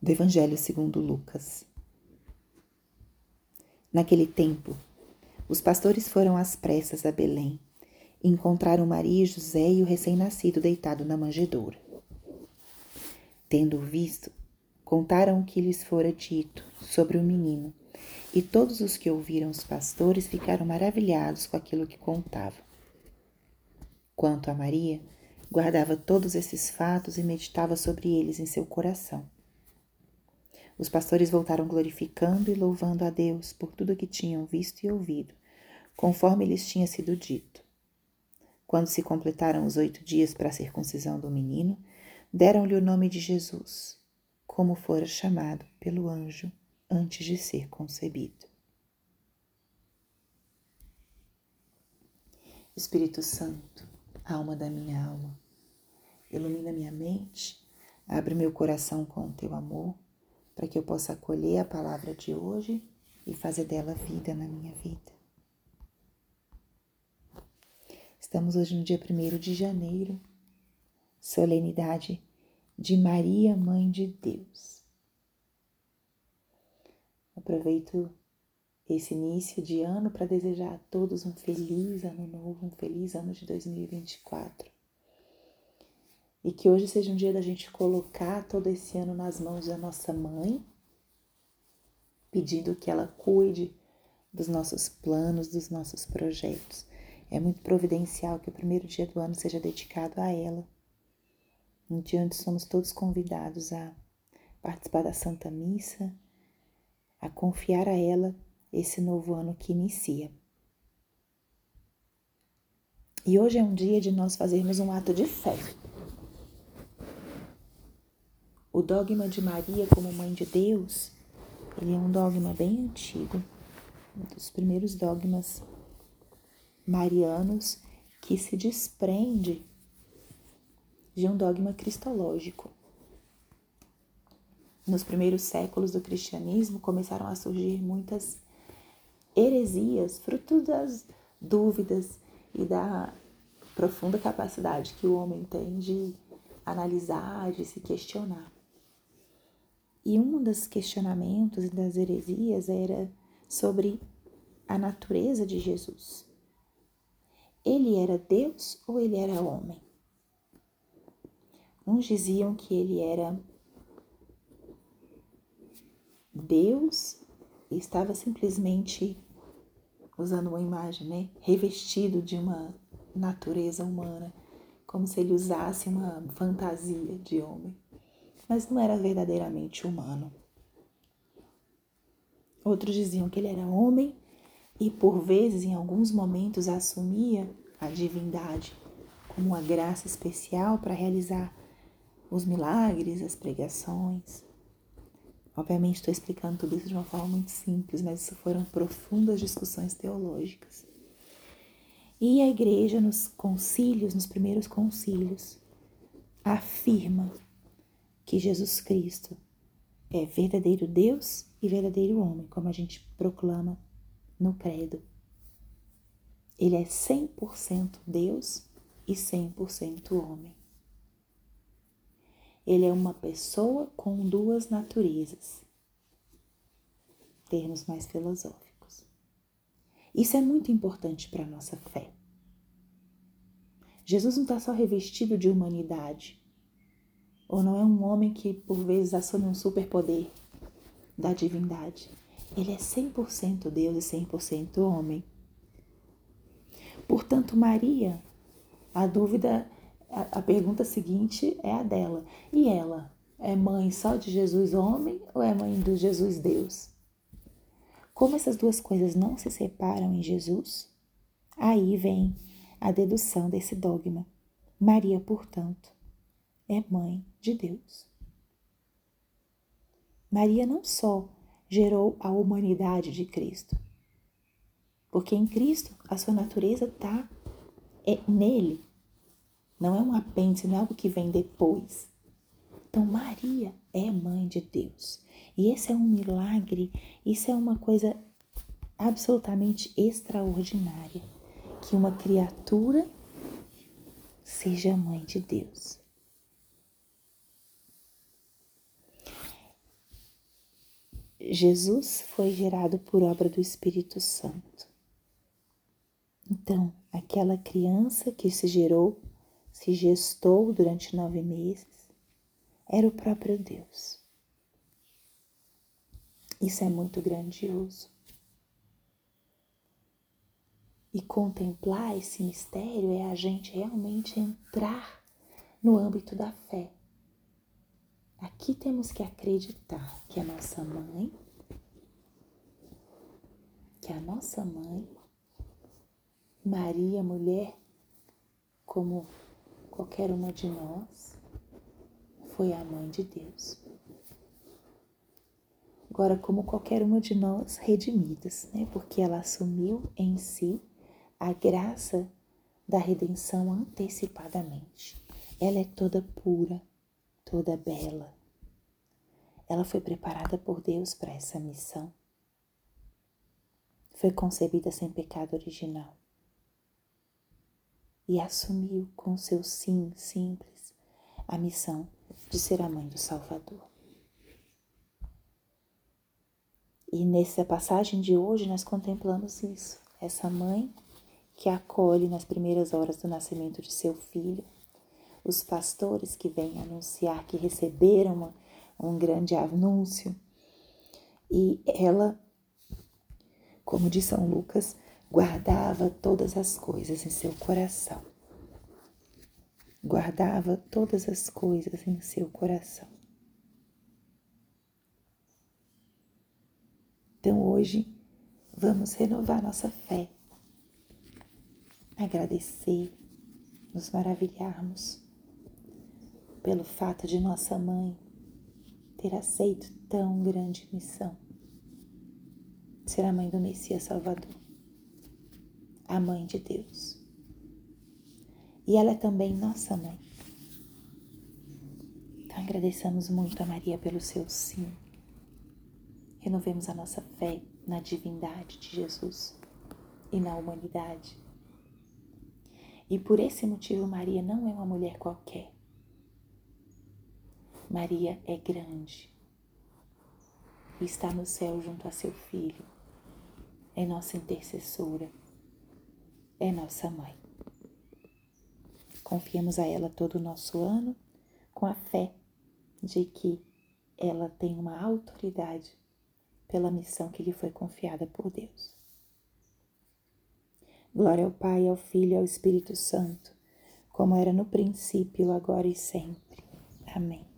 do Evangelho segundo Lucas. Naquele tempo, os pastores foram às pressas a Belém e encontraram Maria e José e o recém-nascido deitado na manjedoura. Tendo visto, contaram o que lhes fora dito sobre o menino, e todos os que ouviram os pastores ficaram maravilhados com aquilo que contavam. Quanto a Maria, guardava todos esses fatos e meditava sobre eles em seu coração. Os pastores voltaram glorificando e louvando a Deus por tudo que tinham visto e ouvido, conforme lhes tinha sido dito. Quando se completaram os oito dias para a circuncisão do menino, deram-lhe o nome de Jesus, como fora chamado pelo anjo antes de ser concebido. Espírito Santo, alma da minha alma, ilumina minha mente, abre meu coração com o teu amor para que eu possa acolher a palavra de hoje e fazer dela vida na minha vida. Estamos hoje no dia 1 de janeiro, solenidade de Maria, Mãe de Deus. Aproveito esse início de ano para desejar a todos um feliz ano novo, um feliz ano de 2024. E que hoje seja um dia da gente colocar todo esse ano nas mãos da nossa mãe, pedindo que ela cuide dos nossos planos, dos nossos projetos. É muito providencial que o primeiro dia do ano seja dedicado a ela. Um dia onde somos todos convidados a participar da Santa Missa, a confiar a ela esse novo ano que inicia. E hoje é um dia de nós fazermos um ato de fé. O dogma de Maria como mãe de Deus, ele é um dogma bem antigo, um dos primeiros dogmas marianos que se desprende de um dogma cristológico. Nos primeiros séculos do cristianismo começaram a surgir muitas heresias, fruto das dúvidas e da profunda capacidade que o homem tem de analisar, de se questionar. E um dos questionamentos e das heresias era sobre a natureza de Jesus. Ele era Deus ou ele era homem? Uns diziam que ele era Deus e estava simplesmente usando uma imagem, né, revestido de uma natureza humana, como se ele usasse uma fantasia de homem mas não era verdadeiramente humano. Outros diziam que ele era homem e, por vezes, em alguns momentos, assumia a divindade como uma graça especial para realizar os milagres, as pregações. Obviamente, estou explicando tudo isso de uma forma muito simples, mas isso foram profundas discussões teológicas. E a igreja, nos concílios, nos primeiros concílios, afirma que Jesus Cristo é verdadeiro Deus e verdadeiro homem, como a gente proclama no Credo. Ele é 100% Deus e 100% homem. Ele é uma pessoa com duas naturezas. Termos mais filosóficos. Isso é muito importante para a nossa fé. Jesus não está só revestido de humanidade, ou não é um homem que por vezes assume um superpoder da divindade. Ele é 100% Deus e 100% homem. Portanto, Maria, a dúvida, a, a pergunta seguinte é a dela. E ela é mãe só de Jesus homem ou é mãe do Jesus Deus? Como essas duas coisas não se separam em Jesus, aí vem a dedução desse dogma. Maria, portanto, é mãe de Deus. Maria não só gerou a humanidade de Cristo, porque em Cristo a sua natureza está é nele, não é um apêndice, não é algo que vem depois. Então, Maria é mãe de Deus. E esse é um milagre, isso é uma coisa absolutamente extraordinária. Que uma criatura seja mãe de Deus. Jesus foi gerado por obra do Espírito Santo. Então, aquela criança que se gerou, se gestou durante nove meses, era o próprio Deus. Isso é muito grandioso. E contemplar esse mistério é a gente realmente entrar no âmbito da fé. Aqui temos que acreditar que a nossa mãe, que a nossa mãe, Maria, mulher, como qualquer uma de nós, foi a mãe de Deus. Agora, como qualquer uma de nós, redimidas, né? Porque ela assumiu em si a graça da redenção antecipadamente. Ela é toda pura, toda bela. Ela foi preparada por Deus para essa missão. Foi concebida sem pecado original. E assumiu com seu sim simples a missão de ser a mãe do Salvador. E nessa passagem de hoje nós contemplamos isso, essa mãe que acolhe nas primeiras horas do nascimento de seu filho, os pastores que vêm anunciar que receberam uma, um grande anúncio, e ela, como diz São Lucas, guardava todas as coisas em seu coração. Guardava todas as coisas em seu coração. Então hoje vamos renovar nossa fé agradecer, nos maravilharmos pelo fato de nossa mãe ter aceito tão grande missão ser a mãe do Messias Salvador, a mãe de Deus. E ela é também nossa mãe. Então muito a Maria pelo seu sim. Renovemos a nossa fé na divindade de Jesus e na humanidade e por esse motivo, Maria não é uma mulher qualquer. Maria é grande e está no céu junto a seu filho. É nossa intercessora, é nossa mãe. Confiamos a ela todo o nosso ano com a fé de que ela tem uma autoridade pela missão que lhe foi confiada por Deus. Glória ao Pai, ao Filho e ao Espírito Santo, como era no princípio, agora e sempre. Amém.